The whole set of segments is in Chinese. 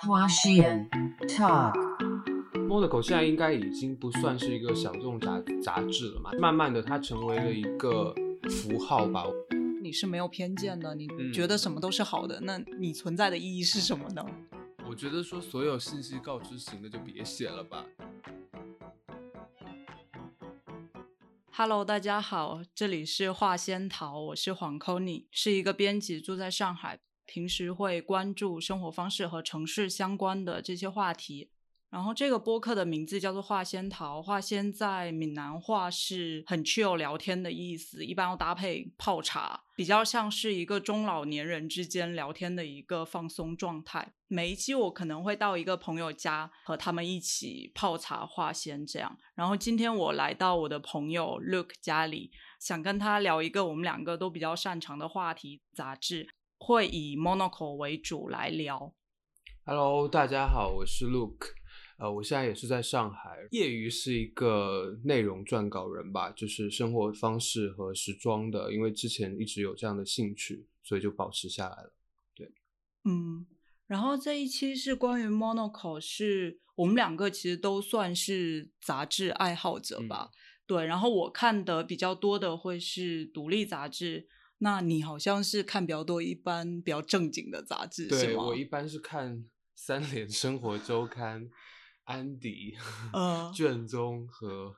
花絮 Talk。Monaco 现在应该已经不算是一个小众杂杂志了嘛，慢慢的它成为了一个符号吧。你是没有偏见的，你嗯觉得什么都是好的，那你存在的意义是什么呢？我觉得说所有信息告知型的就别写了吧。Hello，大家好，这里是画仙桃，我是黄 c o n y 是一个编辑，住在上海，平时会关注生活方式和城市相关的这些话题。然后这个播客的名字叫做画仙桃，画仙在闽南话是很 chill 聊天的意思，一般要搭配泡茶，比较像是一个中老年人之间聊天的一个放松状态。每一期我可能会到一个朋友家和他们一起泡茶画仙这样。然后今天我来到我的朋友 Luke 家里，想跟他聊一个我们两个都比较擅长的话题——杂志，会以 Monaco 为主来聊。Hello，大家好，我是 Luke，呃，我现在也是在上海，业余是一个内容撰稿人吧，就是生活方式和时装的，因为之前一直有这样的兴趣，所以就保持下来了。对嗯，然后这一期是关于 Monaco，是我们两个其实都算是杂志爱好者吧。对，然后我看的比较多的会是独立杂志，那你好像是看比较多一般比较正经的杂志，是吗？对我一般是看三联生活周刊、安迪、呃卷宗和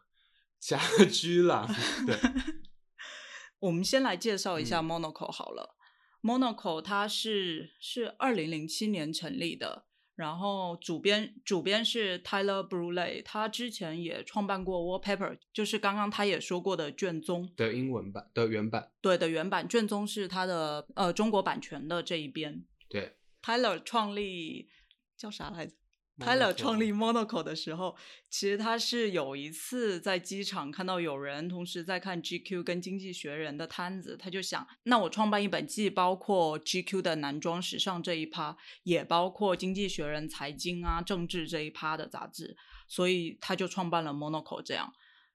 家 居郎。对，我们先来介绍一下嗯 Monaco 好了。Monaco 它是是二零零七年成立的，然后主编主编是 Tyler Brule，他之前也创办过 Wallpaper，就是刚刚他也说过的卷宗，的英文版的原版。对的原版卷宗是他的呃中国版权的这一边。对 Tyler 创立叫啥来着？Tyler Monaco 创立 Monaco 的时候，其实他是有一次在机场看到有人同时在看 GQ 跟经济学人的摊子，他就想，那我创办一本既包括 GQ 的男装时尚这一趴，也包括经济学人财经啊、政治这一趴的杂志，所以他就创办了 Monaco 这样。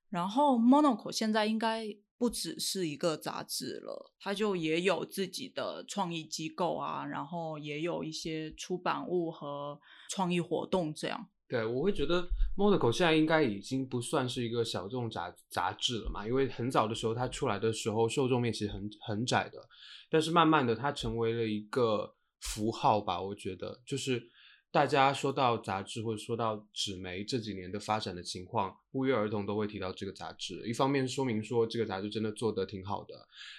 然后 Monaco 现在应该不只是一个杂志了，它就也有自己的创意机构啊，然后也有一些出版物和创意活动这样。对，我会觉得 Monaco 现在应该已经不算是一个小众杂杂志了嘛，因为很早的时候它出来的时候受众面其实很很窄的，但是慢慢的它成为了一个符号吧，我觉得就是大家说到杂志或者说到纸媒这几年的发展的情况，不约而同都会提到这个杂志。一方面说明说这个杂志真的做得挺好的，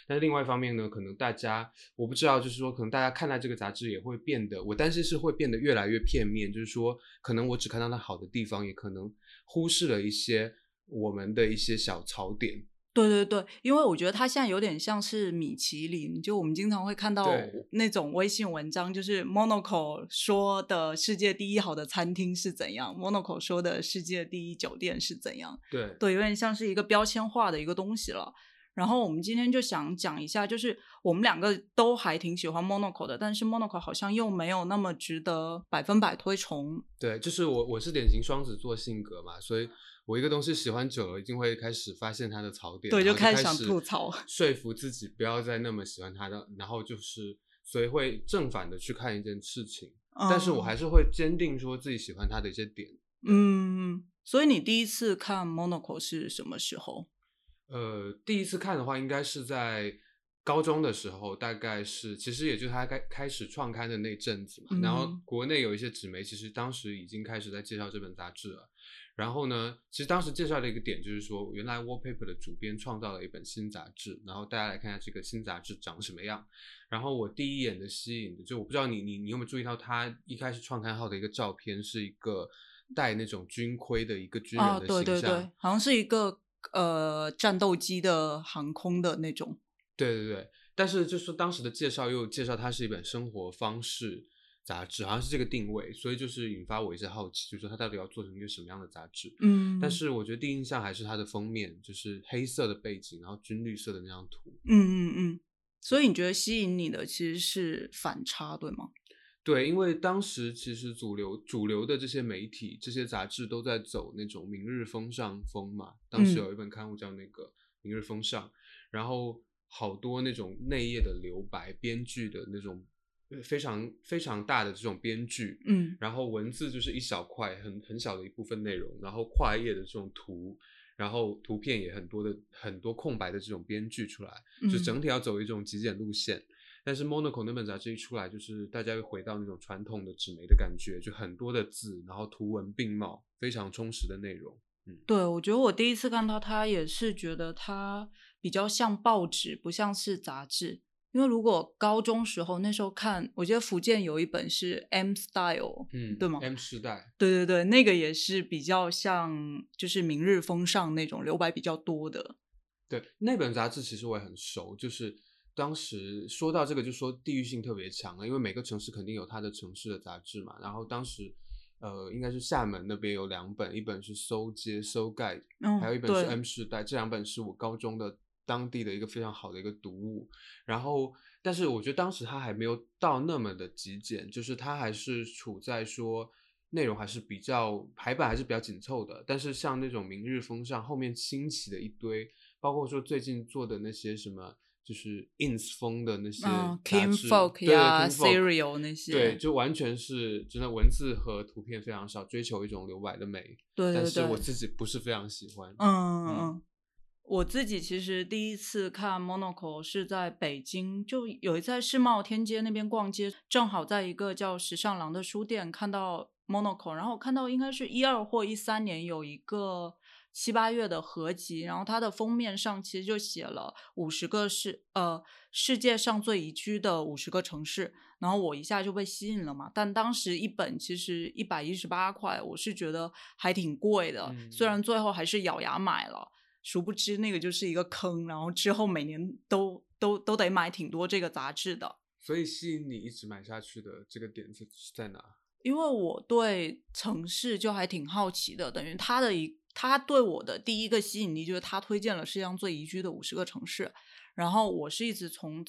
但是另外一方面呢，可能大家我不知道，就是说可能大家看待这个杂志也会变得，我担心是会变得越来越片面，就是说可能我只看到它好的地方，也可能忽视了一些我们的一些小槽点。对对对，因为我觉得它现在有点像是米其林，就我们经常会看到那种微信文章，就是 Monaco 说的世界第一好的餐厅是怎样，Monaco 说的世界第一酒店是怎样。对，对，有点像是一个标签化的一个东西了。然后我们今天就想讲一下，就是我们两个都还挺喜欢 Monaco 的，但是 Monaco 好像又没有那么值得百分百推崇。对，就是我我是典型双子座性格嘛，所以我一个东西喜欢久了，一定会开始发现它的槽点，对就就开始想吐槽 说服自己不要再那么喜欢它的，然后就是所以会正反的去看一件事情，但是我还嗯是会坚定说自己喜欢它的一些点。嗯，所以你第一次看 Monaco 是什么时候？呃，第一次看的话，应该是在高中的时候，大概是其实也就是他开开始创刊的那阵子嘛。然后嗯国内有一些纸媒，其实当时已经开始在介绍这本杂志了。然后呢，其实当时介绍的一个点就是说，原来 Wallpaper 的主编创造了一本新杂志，然后大家来看一下这个新杂志长什么样。然后我第一眼的吸引的，就我不知道你你你有没有注意到，他一开始创刊号的一个照片是一个戴那种军盔的一个军人啊，的形象。对对对，好像是一个呃战斗机的航空的那种。对对对，但是就是当时的介绍又介绍它是一本生活方式杂志，好像是这个定位，所以就是引发我一些好奇，就是说它到底要做成一个什么样的杂志。嗯，但是我觉得第一印象还是它的封面，就是黑色的背景，然后军绿色的那张图。嗯嗯嗯，所以你觉得吸引你的其实是反差，对吗？对，因为当时其实主流主流的这些媒体、这些杂志都在走那种明日风尚风嘛。当时嗯有一本刊物叫那个《明日风尚》，然后好多那种内页的留白、编剧的那种呃非常非常大的这种编剧，嗯然后文字就是一小块很很小的一部分内容，然后跨页的这种图，然后图片也很多的很多空白的这种编剧出来，就嗯整体要走一种极简路线。但是 Monaco 那本杂志一出来，就是大家又回到那种传统的纸媒的感觉，就很多的字，然后图文并茂，非常充实的内容。对，我觉得我第一次看到它也是觉得它比较像报纸，不像是杂志。因为如果高中时候那时候看，我记得福建有一本是 M Style，嗯，对吗？M 时代，对对对，那个也是比较像就是明日风尚那种留白比较多的。对那本杂志其实我也很熟，就是当时说到这个就说地域性特别强了，因为每个城市肯定有它的城市的杂志嘛。然后当时呃应该是厦门那边有两本，一本是搜街搜嗯，还有一本是 M 时代，这两本是我高中的当地的一个非常好的一个读物。然后，但是我觉得当时它还没有到那么的极简，就是它还是处在说内容还是比较排版还是比较紧凑的。但是像那种明日风尚后面兴起的一堆，包括说最近做的那些什么。就是 ins 风的那些，King Folk 呀 Folk，Serial 那些，对，就完全是真的文字和图片非常少，追求一种留白的美。对对但是我自己不是非常喜欢。嗯嗯嗯，我自己其实第一次看 Monaco 是在北京，就有一次在世贸天阶那边逛街，正好在一个叫时尚廊的书店看到 Monaco，然后我看到应该是一二或一三年有一个七八月的合集，然后它的封面上其实就写了五十个世呃世界上最宜居的五十个城市，然后我一下就被吸引了嘛。但当时一本其实一百一十八块，我是觉得还挺贵的，嗯虽然最后还是咬牙买了。殊不知那个就是一个坑，然后之后每年都都都得买挺多这个杂志的，所以吸引你一直买下去的这个点是是在哪？因为我对城市就还挺好奇的，等于他的一他对我的第一个吸引力就是他推荐了世界上最宜居的五十个城市，然后我是一直从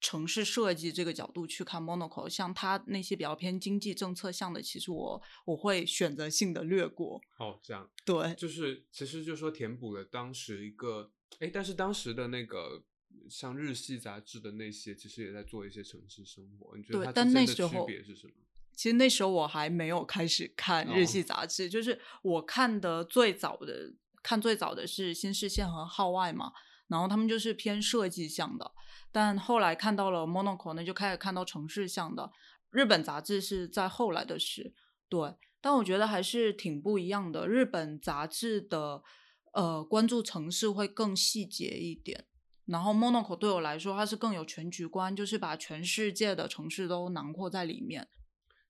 城市设计这个角度去看 Monaco，像他那些比较偏经济政策项的，其实我我会选择性的略过，哦，这样，对，就是其实就说填补了当时一个，哎，但是当时的那个像日系杂志的那些，其实也在做一些城市生活。你觉得它对但之间的区那时候别是什么？其实那时候我还没有开始看日系哦杂志，就是我看的最早的看最早的是新视线和号外嘛，然后他们就是偏设计向的，但后来看到了 Monaco 呢，就开始看到城市向的。日本杂志是在后来的事，对，但我觉得还是挺不一样的。日本杂志的呃关注城市会更细节一点。然后 Monaco 对我来说，它是更有全局观，就是把全世界的城市都囊括在里面。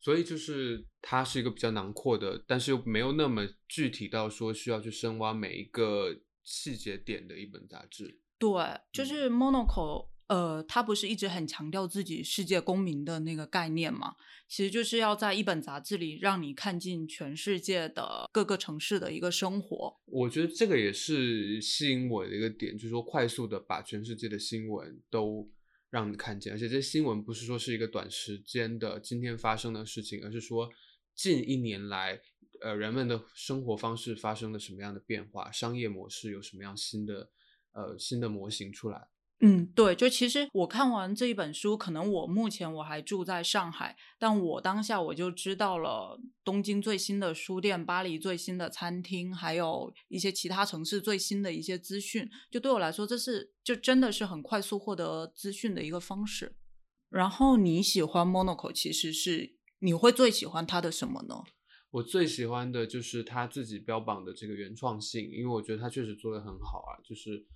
所以就是它是一个比较囊括的，但是又没有那么具体到说需要去深挖每一个细节点的一本杂志。对，就是 Monaco，呃，他不是一直很强调自己世界公民的那个概念嘛？其实就是要在一本杂志里让你看尽全世界的各个城市的一个生活。我觉得这个也是吸引我的一个点，就是说快速的把全世界的新闻都让你看见，而且这些新闻不是说是一个短时间的今天发生的事情，而是说近一年来，呃，人们的生活方式发生了什么样的变化，商业模式有什么样新的呃新的模型出来。嗯，对，就其实我看完这一本书，可能我目前我还住在上海，但我当下我就知道了东京最新的书店、巴黎最新的餐厅，还有一些其他城市最新的一些资讯。就对我来说，这是就真的是很快速获得资讯的一个方式。然后你喜欢 Monaco，其实是你会最喜欢它的什么呢？我最喜欢的就是他自己标榜的这个原创性，因为我觉得他确实做的很好啊，就是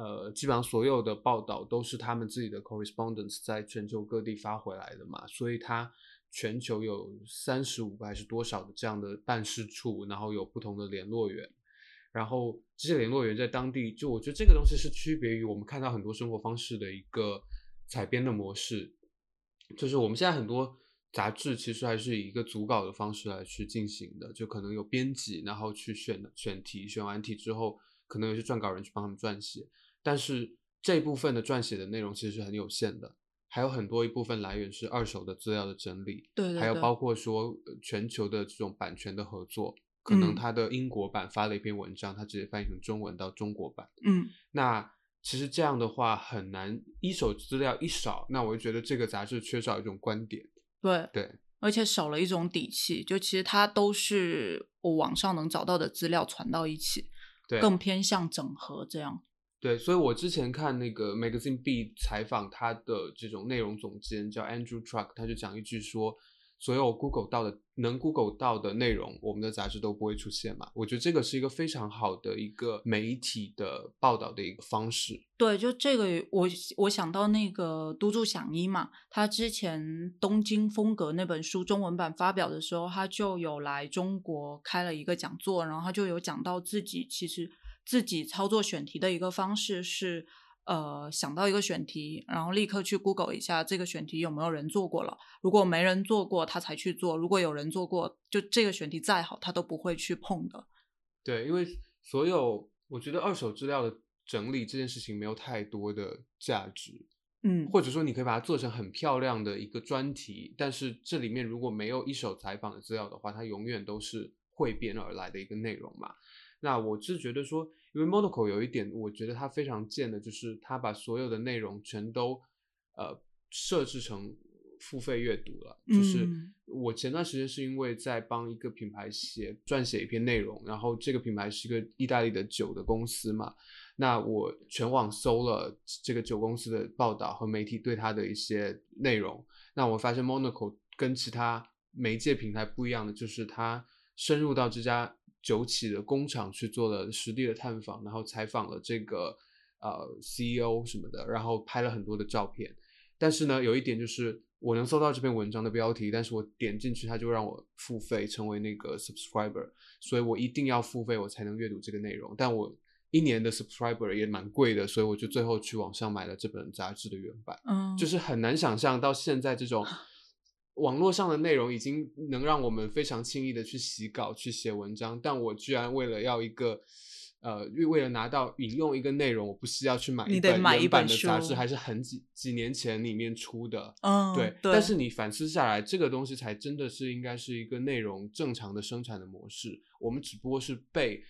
呃，基本上所有的报道都是他们自己的 correspondence 在全球各地发回来的嘛，所以他全球有三十五个还是多少的这样的办事处，然后有不同的联络员，然后这些联络员在当地，就我觉得这个东西是区别于我们看到很多生活方式的一个采编的模式，就是我们现在很多杂志其实还是以一个组稿的方式来去进行的，就可能有编辑，然后去选选题，选完题之后，可能有些撰稿人去帮他们撰写，但是这部分的撰写的内容其实是很有限的，还有很多一部分来源是二手的资料的整理，对对对还有包括说呃全球的这种版权的合作，可能嗯他的英国版发了一篇文章，他直接翻译成中文到中国版。嗯那其实这样的话很难，一手资料一少，那我就觉得这个杂志缺少一种观点。对，对，而且少了一种底气，就其实它都是我网上能找到的资料传到一起，对，更偏向整合这样。对，所以我之前看那个 Magazine B 采访他的这种内容总监叫 Andrew Truck，他就讲一句说，所有 Google 到的能 Google 到的内容，我们的杂志都不会出现嘛。我觉得这个是一个非常好的一个媒体的报道的一个方式。对，就这个我我想到那个都筑响一嘛，他之前《东京风格》那本书中文版发表的时候，他就有来中国开了一个讲座，然后他就有讲到自己其实。自己操作选题的一个方式是，呃，想到一个选题，然后立刻去 Google 一下这个选题有没有人做过了。如果没人做过，他才去做；如果有人做过，就这个选题再好，他都不会去碰的。对，因为所有我觉得二手资料的整理这件事情没有太多的价值，嗯，或者说你可以把它做成很漂亮的一个专题，但是这里面如果没有一手采访的资料的话，它永远都是汇编而来的一个内容嘛。那我是觉得说。因为 Monaco 有一点，我觉得它非常贱的，就是它把所有的内容全都呃设置成付费阅读了。就是我前段时间是因为在帮一个品牌写撰写一篇内容，然后这个品牌是一个意大利的酒的公司嘛，那我全网搜了这个酒公司的报道和媒体对它的一些内容，那我发现 Monaco 跟其他媒介平台不一样的，就是它深入到这家。酒企的工厂去做了实地的探访，然后采访了这个呃 CEO 什么的，然后拍了很多的照片。但是呢，有一点就是我能搜到这篇文章的标题，但是我点进去，它就让我付费成为那个 subscriber，所以我一定要付费我才能阅读这个内容。但我一年的 subscriber 也蛮贵的，所以我就最后去网上买了这本杂志的原版。嗯，就是很难想象到现在这种。网络上的内容已经能让我们非常轻易的去洗稿、去写文章，但我居然为了要一个，呃，为了拿到引用一个内容，我不需要去买一本原版的杂志，还是很几几年前里面出的，嗯，对。但是你反思下来，这个东西才真的是应该是一个内容正常的生产的模式。我们只不过是被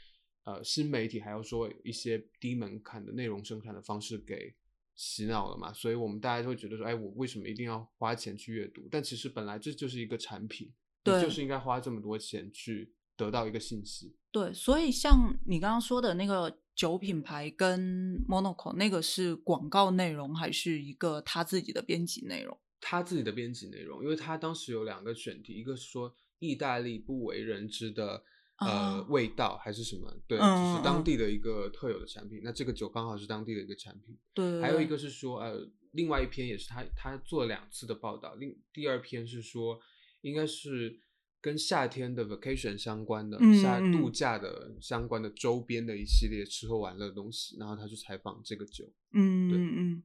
呃新媒体还要说一些低门槛的内容生产的方式给。洗脑了嘛？所以我们大家就会觉得说，哎，我为什么一定要花钱去阅读？但其实本来这就是一个产品，对，就是应该花这么多钱去得到一个信息。对，所以像你刚刚说的那个酒品牌跟 Monaco 那个是广告内容，还是一个他自己的编辑内容？他自己的编辑内容，因为他当时有两个选题，一个是说意大利不为人知的。呃，味道还是什么？对，就是当地的一个特有的产品。那这个酒刚好是当地的一个产品。对。还有一个是说，呃，另外一篇也是他他做了两次的报道。另第二篇是说，应该是跟夏天的 vacation 相关的，夏度假的相关的周边的一系列吃喝玩乐的东西。然后他去采访这个酒。嗯嗯嗯。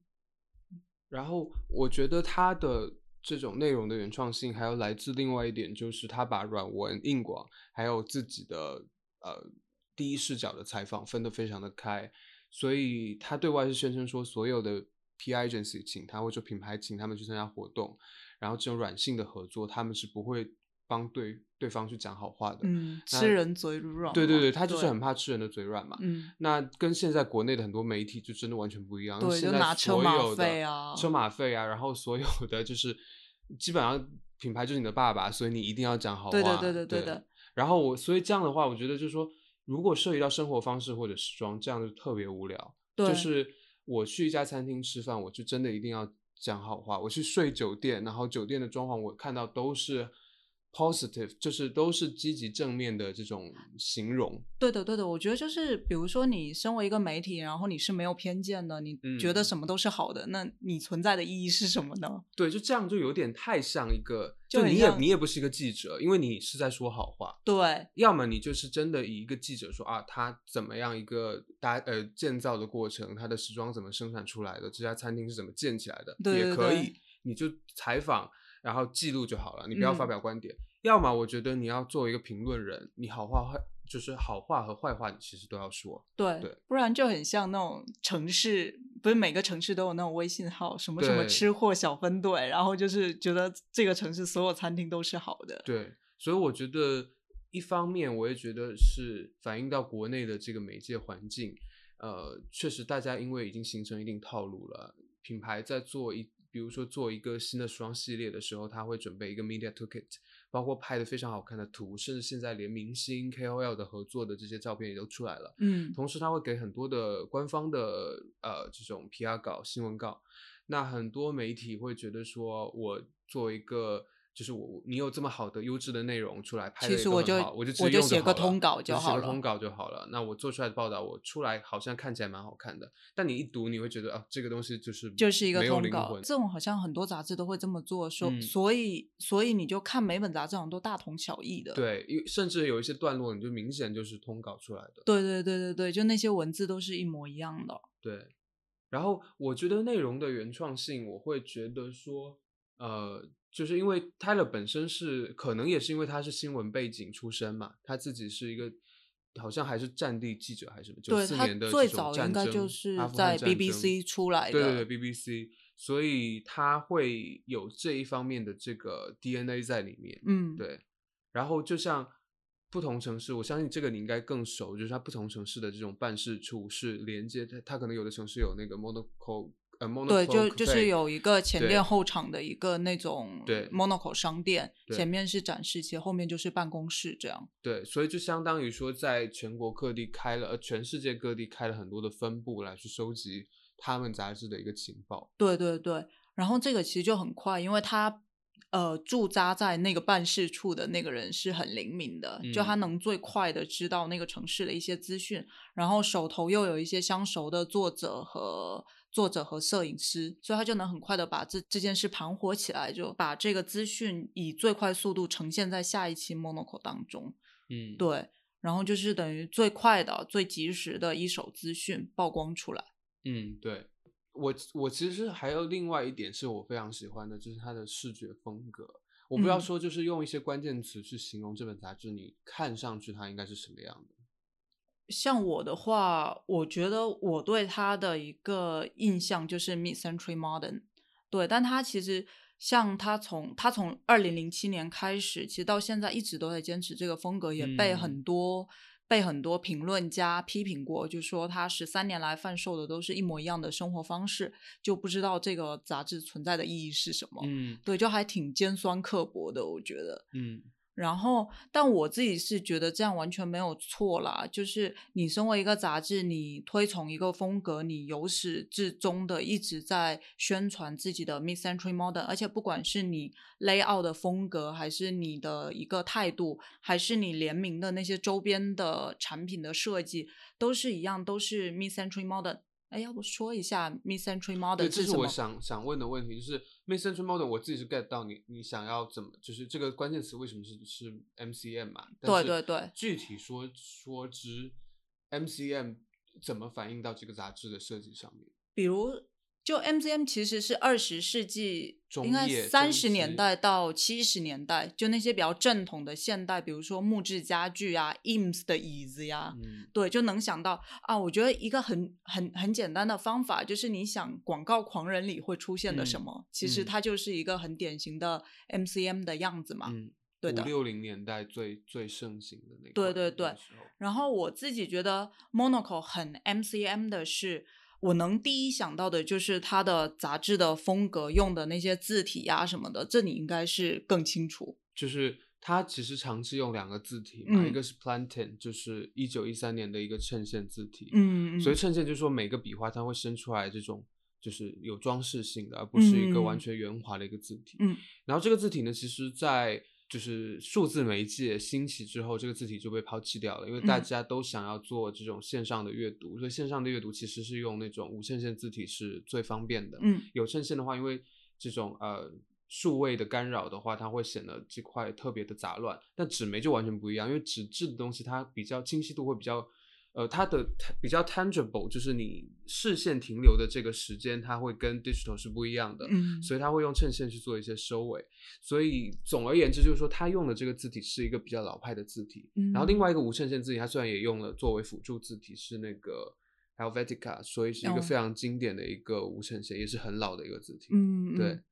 然后我觉得他的。这种内容的原创性，还有来自另外一点，就是他把软文、硬广，还有自己的呃第一视角的采访分得非常的开，所以他对外是宣称说，所有的 P agency 请他或者品牌请他们去参加活动，然后这种软性的合作，他们是不会。帮对对方去讲好话的，嗯，吃人嘴软，对对对，他就是很怕吃人的嘴软嘛，嗯，那跟现在国内的很多媒体就真的完全不一样，对，现在所有的啊，车马费啊，然后所有的就是基本上品牌就是你的爸爸，所以你一定要讲好话，对对对对对的。然后我所以这样的话，我觉得就是说，如果涉及到生活方式或者时装，这样就特别无聊。对就是我去一家餐厅吃饭，我就真的一定要讲好话。我去睡酒店，然后酒店的装潢我看到都是。Positive 就是都是积极正面的这种形容。对的，对的，我觉得就是比如说你身为一个媒体，然后你是没有偏见的，你觉得什么都是好的，那你存在的意义是什么呢？对，就这样就有点太像一个，就你也你也不是一个记者，因为你是在说好话。对，要么你就是真的以一个记者说啊，他怎么样一个搭呃建造的过程，他的时装怎么生产出来的，这家餐厅是怎么建起来的，也可以，你就采访。然后记录就好了，你不要发表观点。要么我觉得你要做一个评论人，你好话坏就是好话和坏话，你其实都要说。对对，不然就很像那种城市，不是每个城市都有那种微信号，什么什么吃货小分队，然后就是觉得这个城市所有餐厅都是好的。对，所以我觉得一方面我也觉得是反映到国内的这个媒介环境。呃，确实大家因为已经形成一定套路了，品牌在做一，比如说做一个新的时装系列的时候，他会准备一个 media toolkit，包括拍的非常好看的图，甚至现在连明星 KOL 的合作的这些照片也都出来了。嗯同时，他会给很多的官方的呃这种 PR 稿、新闻稿。那很多媒体会觉得说，我作为一个就是我你有这么好的优质的内容出来拍的其实我就我就直我就接写个通稿我就好了写个通稿就好了。那我做出来的报道，我出来好像看起来蛮好看的，但你一读，你会觉得啊，这个东西就是就是一个通稿，这种好像很多杂志都会这么做，说、嗯所以所以你就看每本杂志好像都大同小异的。对，甚至有一些段落，你就明显就是通稿出来的。对对对对对，就那些文字都是一模一样的。对，然后我觉得内容的原创性，我会觉得说，呃，就是因为 Tyler 本身是，可能也是因为他是新闻背景出身嘛，他自己是一个好像还是战地记者还是什么，九四年的最早应该就是在 BBC 出来对的对对 BBC，所以他会有这一方面的这个 DNA 在里面。嗯，对，然后就像不同城市，我相信这个你应该更熟，就是它不同城市的这种办事处是连接，它它可能有的城市有那个 Monaco 对，就就是有一个前店后厂的一个那种对 Monaco 商店，前面是展示街，后面就是办公室这样。对，所以就相当于说，在全国各地开了，呃，全世界各地开了很多的分部来去收集他们杂志的一个情报。对对对，然后这个其实就很快，因为他呃驻扎在那个办事处的那个人是很灵敏的，就他嗯能最快的知道那个城市的一些资讯，然后手头又有一些相熟的作者和作者和摄影师，所以他就能很快的把这这件事盘活起来，就把这个资讯以最快速度呈现在下一期 Monocle 当中。嗯，对，然后就是等于最快的、最及时的一手资讯曝光出来。嗯，对我我其实还有另外一点是我非常喜欢的，就是它的视觉风格。我不要嗯说，就是用一些关键词去形容这本杂志，你看上去它应该是什么样的？像我的话，我觉得我对他的一个印象就是 Mid Century Modern，对，但他其实像他从他从二零零七年开始，其实到现在一直都在坚持这个风格，也被嗯很多、被很多评论家批评过，就说他十三年来贩售的都是一模一样的生活方式，就不知道这个杂志存在的意义是什么。嗯对，就还挺尖酸刻薄的，我觉得。嗯然后，但我自己是觉得这样完全没有错啦。就是你身为一个杂志，你推崇一个风格，你由始至终的一直在宣传自己的 Mid Century Modern，而且不管是你 layout 的风格，还是你的一个态度，还是你联名的那些周边的产品的设计，都是一样，都是 Mid Century Modern。哎，要不说一下 Mid Century Modern 对，这是我？想想问的问题，就是 Mid Century Modern，我自己是 get 到你你想要怎么，就是这个关键词为什么是是 MCM 嘛？对对对具体说说之 MCM 怎么反映到这个杂志的设计上面？比如，就 MCM 其实是二十世纪中应该三十年代到七十年代，就那些比较正统的现代，比如说木质家具啊、IMS 的椅子呀，嗯对，就能想到啊。我觉得一个很很很简单的方法，就是你想广告狂人里会出现的什嗯么，其实嗯它就是一个很典型的 MCM 的样子嘛。嗯，对的五六零年代最最盛行的那个对对对然后我自己觉得 Monaco 很 MCM 的是，我能第一想到的就是它的杂志的风格用的那些字体呀、什么的，这你应该是更清楚。就是它其实长期用两个字体嘛，一嗯个是 Plantain，就是一九一三年的一个衬线字体，嗯所以衬线就是说每个笔画它会生出来这种就是有装饰性的，而不是一个完嗯全圆滑的一个字体。嗯，然后这个字体呢，其实在就是数字媒介兴起之后，这个字体就被抛弃掉了，因为大嗯家都想要做这种线上的阅读，所以线上的阅读其实是用那种无衬线字体是最方便的。嗯有衬线的话，因为这种呃数位的干扰的话，它会显得这块特别的杂乱。但纸媒就完全不一样，因为纸质的东西它比较清晰度会比较，呃，它的比较 tangible，就是你视线停留的这个时间，它会跟 digital 是不一样的。嗯，所以它会用衬线去做一些收尾，所以总而言之就是说，它用的这个字体是一个比较老派的字体。然后另嗯外一个无衬线字体，它虽然也用了作为辅助字体，是那个 Helvetica，所以是一个哦非常经典的一个无衬线，也是很老的一个字体。嗯，对嗯，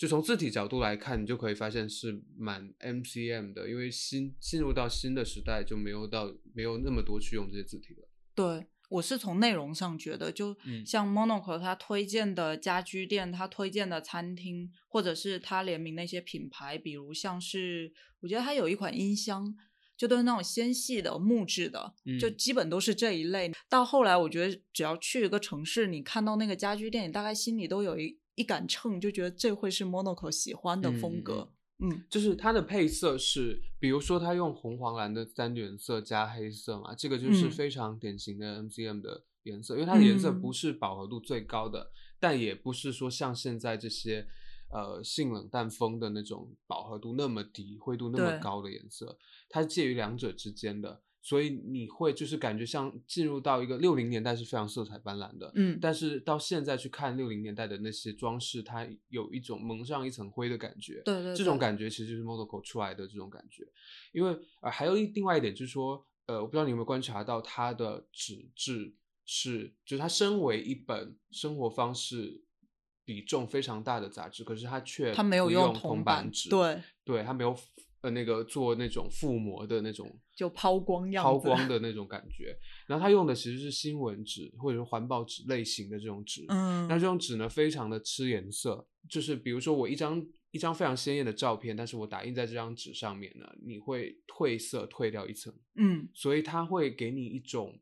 就从字体角度来看，你就可以发现是蛮 MCM 的，因为新进入到新的时代就没有到没有那么多去用这些字体了。对。我是从内容上觉得，就嗯像 Monaco 他推荐的家居店，他推荐的餐厅，或者是他联名那些品牌，比如像是我觉得他有一款音箱，就都是那种纤细的木质的，就嗯基本都是这一类。到后来，我觉得只要去一个城市，你看到那个家居店，你大概心里都有一一杆秤，就觉得这会是 Monaco 喜欢的风格。嗯就是它的配色是，比如说它用红黄蓝的三原色加黑色嘛，这个就是嗯非常典型的 MCM 的颜色，因为它的颜色嗯不是饱和度最高的，但也不是说像现在这些呃性冷淡风的那种饱和度那么低、灰度那么高的颜色，它是介于两者之间的。所以你会就是感觉像进入到一个六零年代是非常色彩斑斓的，嗯，但是到现在去看六零年代的那些装饰，它有一种蒙上一层灰的感觉。对对对这种感觉其实就是 Monaco 出来的这种感觉。因为呃，还有一另外一点就是说，呃，我不知道你有没有观察到它的纸质是，就是它身为一本生活方式比重非常大的杂志，可是它却它没有用铜版纸，对，对，它没有呃那个做那种覆膜的那种就抛光样抛光的 那种感觉。然后他用的其实是新闻纸或者是环保纸类型的这种纸，嗯，那这种纸呢，非常的吃颜色，就是比如说我一张一张非常鲜艳的照片，但是我打印在这张纸上面呢，你会褪色褪掉一层，嗯所以它会给你一种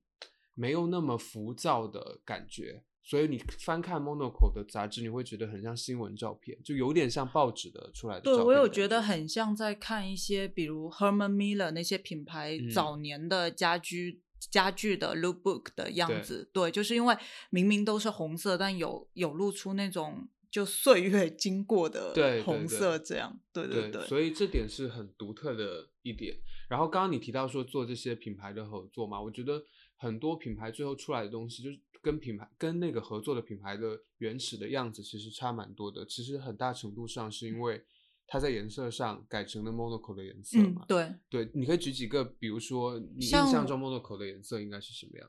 没有那么浮躁的感觉。所以你翻看 Monaco 的杂志，你会觉得很像新闻照片，就有点像报纸的出来的照对，我有觉得很像在看一些，比如 Herman Miller 那些品牌嗯早年的家居、家具的 lookbook 的样子。对，就是因为明明都是红色，但有有露出那种就岁月经过的红色，这样。对对对，所以这点是很独特的一点。然后刚刚你提到说做这些品牌的合作嘛，我觉得很多品牌最后出来的东西，就是跟品牌跟那个合作的品牌的原始的样子其实差蛮多的。其实很大程度上是因为它在颜色上改成了 Monaco 的颜色嘛。，嗯对。对，你可以举几个，比如说你印象中 Monaco 的颜色应该是什么样？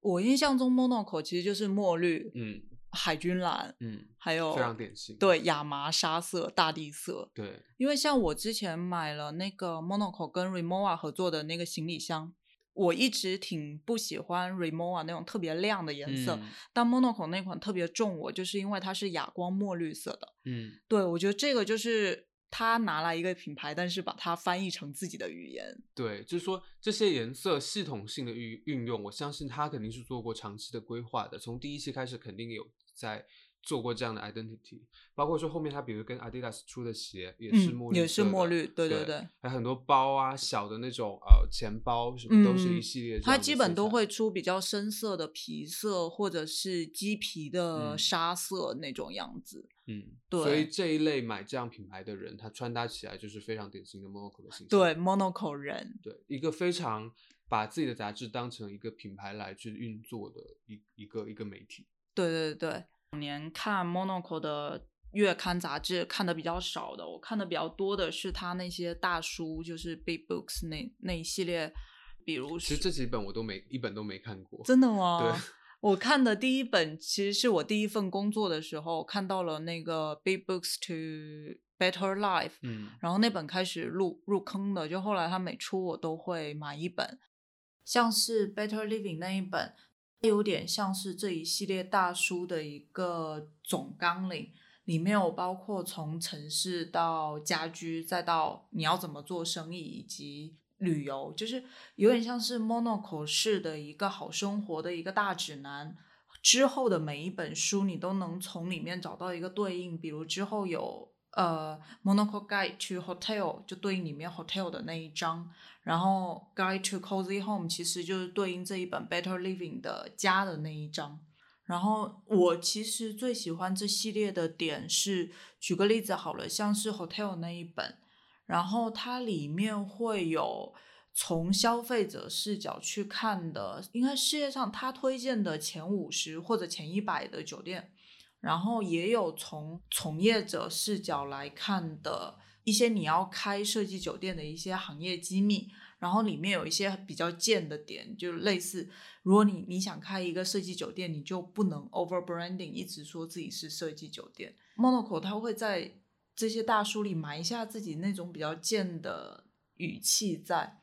我印象中 Monaco 其实就是墨绿、嗯海军蓝，嗯，还有非常典型。对亚麻沙色、大地色。对，因为像我之前买了那个 Monaco 跟 Rimowa 合作的那个行李箱，我一直挺不喜欢 Rimowa 那种特别亮的颜色，嗯但 Monaco 那款特别重我，就是因为它是哑光墨绿色的。嗯对我觉得这个就是他拿来一个品牌，但是把它翻译成自己的语言。对，就是说这些颜色系统性的运运用，我相信他肯定是做过长期的规划的。从第一期开始，肯定有在做过这样的 identity，包括说后面他比如跟 Adidas 出的鞋也是嗯墨绿、也是墨绿对对对对还有很多包啊，小的那种呃钱包什么都是一嗯系列这样的色彩。它基本都会出比较深色的皮色，或者是鸡皮的嗯沙色那种样子。嗯，对所以这一类买这样品牌的人，他穿搭起来就是非常典型的 Monaco 的形象。对 monocle 人。对，一个非常把自己的杂志当成一个品牌来去运作的一一个一个媒体。对对对，往年看 Monaco 的月刊杂志看的比较少的，我看的比较多的是他那些大书，就是 Big Books 那那一系列，比如其实这几本我都没一本都没看过。真的吗？对，我看的第一本其实是我第一份工作的时候看到了那个 Big Books to Better Life，嗯然后那本开始入入坑的，就后来他每出我都会买一本，像是 Better Living 那一本，有点像是这一系列大书的一个总纲领，里面有包括从城市到家居，再到你要怎么做生意以及旅游，就是有点像是 Monaco 式的一个好生活的一个大指南。之后的每一本书，你都能从里面找到一个对应，比如之后有呃 Monaco Guide to Hotel 就对应里面 hotel 的那一章，然后 Guide to Cozy Home 其实就是对应这一本 Better Living 的家的那一章。然后我其实最喜欢这系列的点是，举个例子好了，像是 hotel 那一本，然后它里面会有从消费者视角去看的，应该世界上他推荐的前五十或者前一百的酒店，然后也有从从业者视角来看的一些你要开设计酒店的一些行业机密，然后里面有一些比较贱的点，就类似，如果你你想开一个设计酒店，你就不能 over branding，一直说自己是设计酒店。Monaco 他会在这些大书里埋下自己那种比较贱的语气在，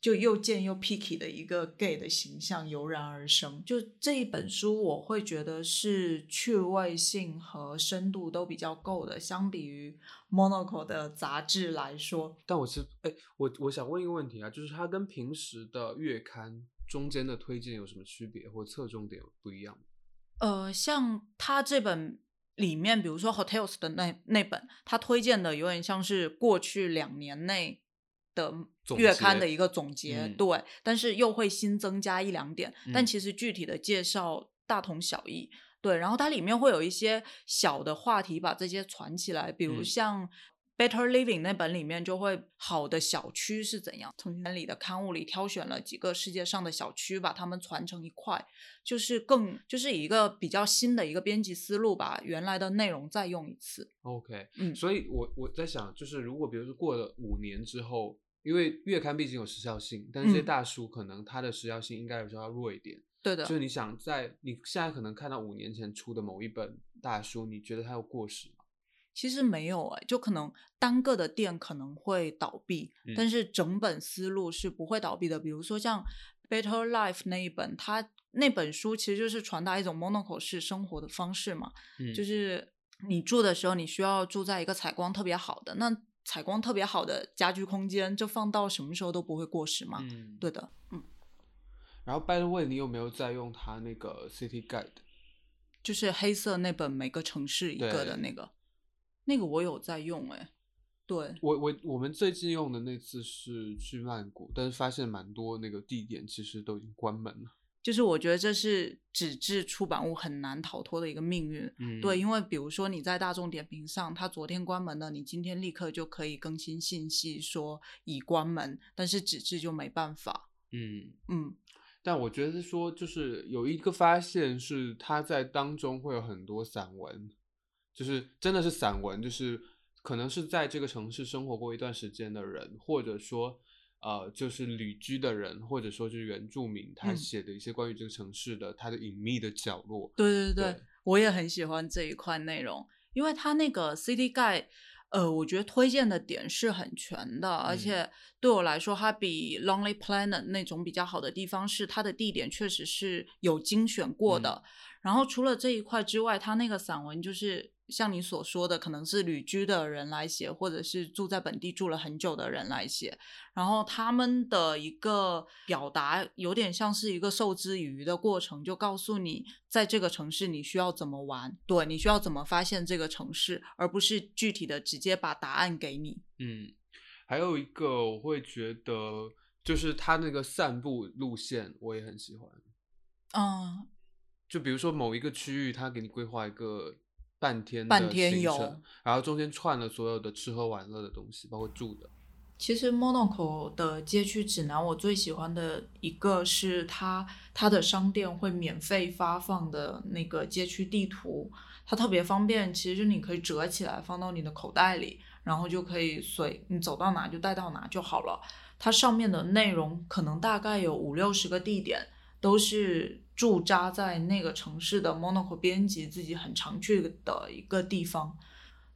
就又贱又 picky 的一个 gay 的形象油然而生。就这一本书，我会觉得是趣味性和深度都比较够的，相比于 Monaco 的杂志来说。但我其实，哎，我我想问一个问题啊，就是它跟平时的月刊中间的推荐有什么区别，或侧重点不一样？呃，像他这本里面，比如说 Hotels 的那那本，他推荐的有点像是过去两年内。的月刊的一个总结，对，但是又会新增加一两点，但其实具体的介绍大同小异，对。然后它里面会有一些小的话题，把这些传起来，比如像 Better Living 那本里面就会好的小区是怎样，从里的刊物里挑选了几个世界上的小区，把它们传成一块，就是更就是以一个比较新的一个编辑思路，把原来的内容再用一次。OK，嗯，所以我我在想，就是如果比如说过了五年之后。因为月刊毕竟有时效性，但是这些大书可能它的时效性应该有时候要弱一点。对的，就是你想在你现在可能看到五年前出的某一本大书，你觉得它有过时吗？其实没有哎，就可能单个的店可能会倒闭，但是整本思路是不会倒闭的。比如说像《Better Life》那一本，它那本书其实就是传达一种 monoco 式生活的方式嘛，就是你住的时候你需要住在一个采光特别好的那。采光特别好的家居空间，就放到什么时候都不会过时嘛。嗯，对的，嗯。然后，by the way，你有没有在用它那个 City Guide？就是黑色那本每个城市一个的那个，那个我有在用哎。对，我我我们最近用的那次是去曼谷，但是发现蛮多那个地点其实都已经关门了。就是我觉得这是纸质出版物很难逃脱的一个命运，嗯，对，因为比如说你在大众点评上，它昨天关门了，你今天立刻就可以更新信息说已关门，但是纸质就没办法，嗯嗯。但我觉得说，就是有一个发现是，它在当中会有很多散文，就是真的是散文，就是可能是在这个城市生活过一段时间的人，或者说。呃，就是旅居的人，或者说是原住民，他写的一些关于这个城市的他的隐秘的角落。对对对，我也很喜欢这一块内容，因为他那个 City Guide，呃，我觉得推荐的点是很全的，而且对我来说，它比 Lonely Planet 那种比较好的地方是它的地点确实是有精选过的。然后除了这一块之外，它那个散文就是。像你所说的，可能是旅居的人来写，或者是住在本地住了很久的人来写，然后他们的一个表达有点像是一个授之以渔的过程，就告诉你在这个城市你需要怎么玩，对你需要怎么发现这个城市，而不是具体的直接把答案给你。嗯，还有一个我会觉得就是他那个散步路线，我也很喜欢。嗯，就比如说某一个区域，他给你规划一个。半天半天游，然后中间串了所有的吃喝玩乐的东西，包括住的。其实 Monaco 的街区指南，我最喜欢的一个是它它的商店会免费发放的那个街区地图，它特别方便。其实你可以折起来放到你的口袋里，然后就可以随你走到哪就带到哪就好了。它上面的内容可能大概有五六十个地点，都是。驻扎在那个城市的 Monaco 编辑自己很常去的一个地方，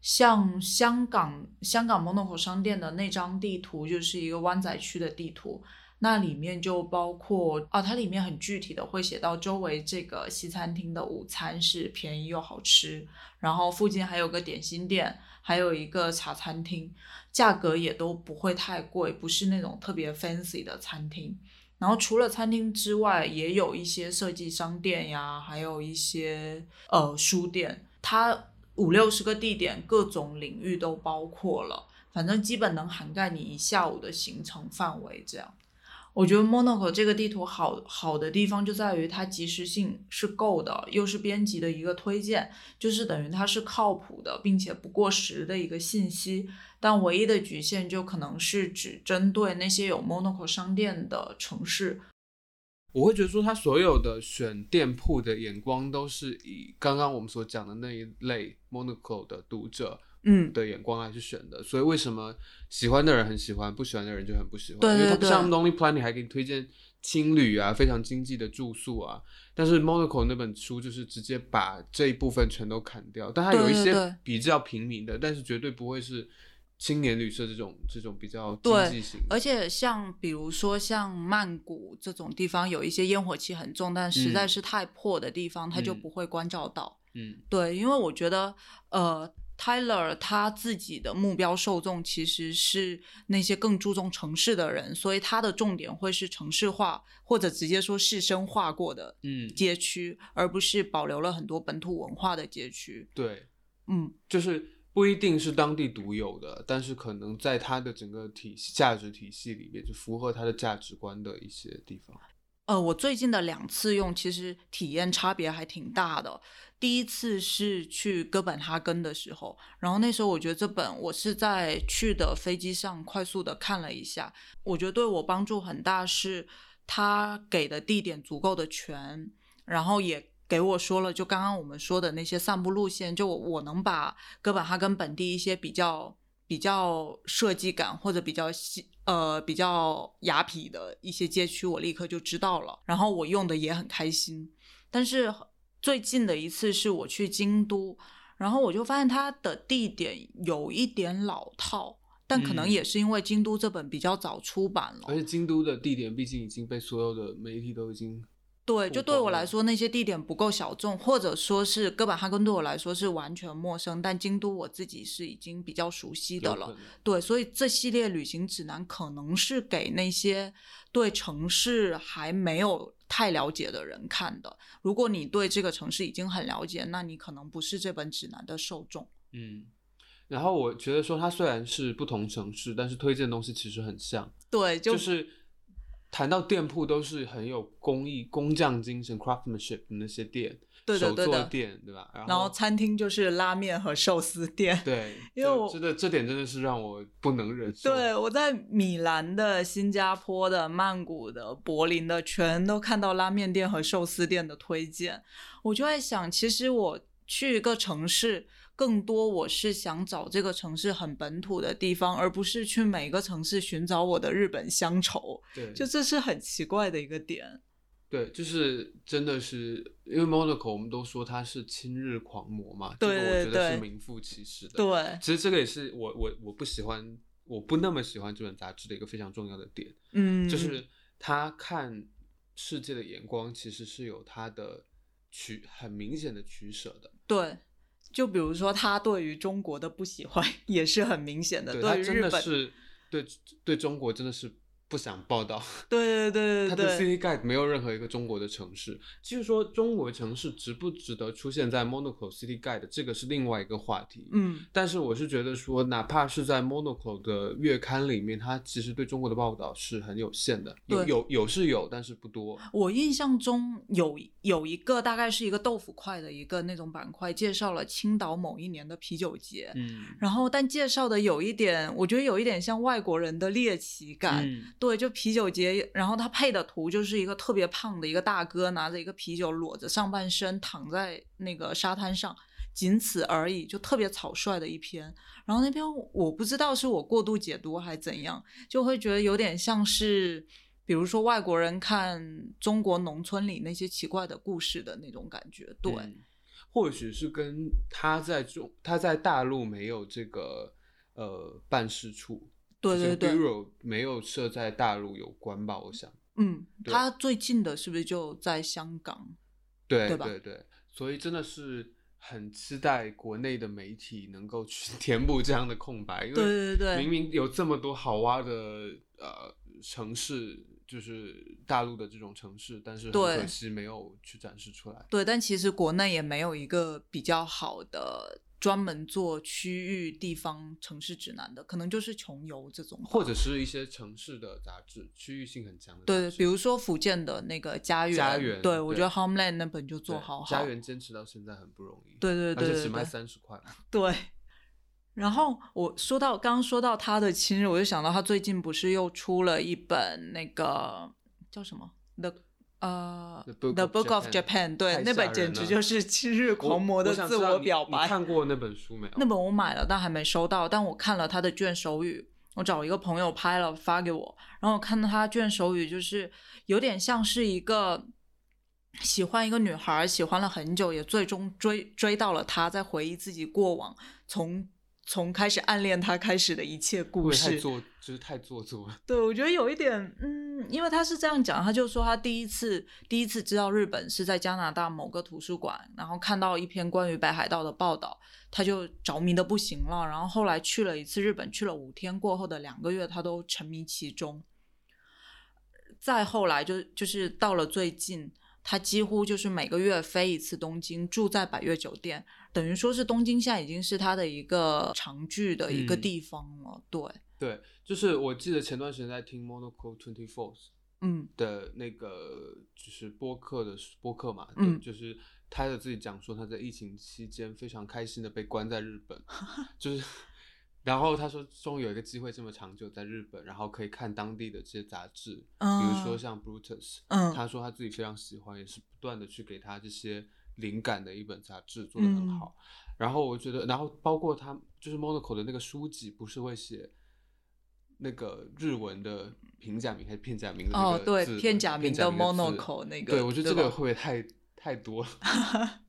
像香港香港 Monaco 商店的那张地图就是一个湾仔区的地图，那里面就包括啊，它里面很具体的会写到周围这个西餐厅的午餐是便宜又好吃，然后附近还有个点心店，还有一个茶餐厅，价格也都不会太贵，不是那种特别 fancy 的餐厅。然后除了餐厅之外，也有一些设计商店呀，还有一些呃书店。它五六十个地点，各种领域都包括了，反正基本能涵盖你一下午的行程范围。这样。我觉得 Monaco 这个地图好好的地方就在于它及时性是够的，又是编辑的一个推荐，就是等于它是靠谱的，并且不过时的一个信息。但唯一的局限就可能是只针对那些有 Monaco 商店的城市。我会觉得说，他所有的选店铺的眼光都是以刚刚我们所讲的那一类 Monaco 的读者。嗯的眼光来去选的，所以为什么喜欢的人很喜欢，不喜欢的人就很不喜欢？对因为它不像 Lonely Planet 还给你推荐青旅啊，非常经济的住宿啊。但是 Monaco 那本书就是直接把这一部分全都砍掉，但它有一些比较平民的，但是绝对不会是青年旅社这种这种比较经济型，而且像比如说像曼谷这种地方，有一些烟火气很重，但实在嗯是太破的地方，它就嗯不会关照到。嗯对，因为我觉得，呃，Tyler 他自己的目标受众其实是那些更注重城市的人，所以他的重点会是城市化，或者直接说市生化过的嗯，街区，而不是保留了很多本土文化的街区。对，嗯，就是不一定是当地独有的，但是可能在他的整个体系价值体系里面，就符合他的价值观的一些地方。呃，我最近的两次用，其实体验差别还挺大的。第一次是去哥本哈根的时候，然后那时候我觉得这本我是在去的飞机上快速的看了一下，我觉得对我帮助很大，是他给的地点足够的全，然后也给我说了，就刚刚我们说的那些散步路线，就我我能把哥本哈根本地一些比较比较设计感或者比较细呃比较雅痞的一些街区，我立刻就知道了，然后我用的也很开心。但是最近的一次是我去京都，然后我就发现它的地点有一点老套，但可能嗯也是因为京都这本比较早出版了，而且京都的地点毕竟已经被所有的媒体都已经对，就对我来说，那些地点不够小众，或者说是哥本哈根对我来说是完全陌生，但京都我自己是已经比较熟悉的了。对，所以这系列旅行指南可能是给那些对城市还没有太了解的人看的。如果你对这个城市已经很了解，那你可能不是这本指南的受众。嗯。然后我觉得说，它虽然是不同城市，但是推荐的东西其实很像，对，就就是谈到店铺都是很有工艺、工匠精神 （craftsmanship） 的那些店，手对的对的店，对吧？然然后餐厅就是拉面和寿司店。对，因为我这这个这点真的是让我不能忍受。对，我在米兰的、新加坡的、曼谷的、柏林的，全都看到拉面店和寿司店的推荐。我就在想，其实我去一个城市，更多我是想找这个城市很本土的地方，而不是去每个城市寻找我的日本乡愁。对，就这是很奇怪的一个点。对，就是真的是因为 Monaco，我们都说他是亲日狂魔嘛，对这个我觉得是名副其实的。，对，其实这个也是我我我不喜欢，我不那么喜欢这本杂志的一个非常重要的点，嗯，就是他看世界的眼光其实是有他的取很明显的取舍的。对。就比如说，他对于中国的不喜欢 也是很明显的。对他真于日本，的是对对中国真的是不想报道。对对对它的对对 City Guide 没有任何一个中国的城市，就是说中国城市值不值得出现在 Monaco City Guide，这个是另外一个话题。嗯，但是我是觉得说，哪怕是在 Monaco 的月刊里面，它其实对中国的报道是很有限的，有有有是有，但是不多。我印象中有有一个大概是一个豆腐块的一个那种板块，介绍了青岛某一年的啤酒节。嗯然后，但介绍的有一点，我觉得有一点像外国人的猎奇感。嗯对，就啤酒节，然后他配的图就是一个特别胖的一个大哥拿着一个啤酒，裸着上半身躺在那个沙滩上，仅此而已，就特别草率的一篇。然后那篇我不知道是我过度解读还是怎样，就会觉得有点像是，比如说外国人看中国农村里那些奇怪的故事的那种感觉。对，或许是跟他在中他在大陆没有这个呃办事处，对对对 bureau 没有设在大陆有关吧，我想。嗯，对他最近的是不是就在香港？对对对对，所以真的是很期待国内的媒体能够去 填补这样的空白，因为对对对明明有这么多好挖的呃城市，就是大陆的这种城市，但是很可惜没有去展示出来。对，但其实国内也没有一个比较好的专门做区域地方城市指南的，可能就是穷游这种，或者是一些城市的杂志，区域性很强的杂对，比如说福建的那个家园，家园对对我觉得 Homeland 那本就做好好，家园坚持到现在很不容易，对对对而且只卖对对三十块。对。然后我说到刚刚说到他的亲日，我就想到他最近不是又出了一本那个叫什么 The 呃 The Book of Japan 对，那本简直就是 七日狂魔的自我表白。你看过那本书没有？那本我买了，但还没收到。但我看了他的卷首语，我找一个朋友拍了发给我，然后我看到他卷首语，就是有点像是一个喜欢一个女孩，喜欢了很久，也最终追追到了她，在回忆自己过往从从开始暗恋他开始的一切故事。太做，就是太做作了。对，我觉得有一点，嗯，因为他是这样讲，他就说他第一次第一次知道日本是在加拿大某个图书馆，然后看到一篇关于北海道的报道，他就着迷的不行了。然后后来去了一次日本，去了五天过后的两个月，他都沉迷其中。再后来就就是到了最近，他几乎就是每个月飞一次东京，住在百悦酒店，等于说是东京现在已经是他的一个常聚的一个嗯地方了。对，对，就是我记得前段时间在听 Monaco Twenty Four 嗯的那个就是播客的播客嘛，嗯就是他的自己讲说他在疫情期间非常开心的被关在日本，就是。然后他说，终于有一个机会这么长久在日本，然后可以看当地的这些杂志，比如说嗯像 Brutus，、嗯他说他自己非常喜欢，也是不断的去给他这些灵感的一本杂志，做的很嗯好。然后我觉得，然后包括他就是 Monaco 的那个书籍，不是会写那个日文的平假名还是片假名的那哦，个对字，片假名的 Monaco 那个，对我觉得这个会不会太太多了？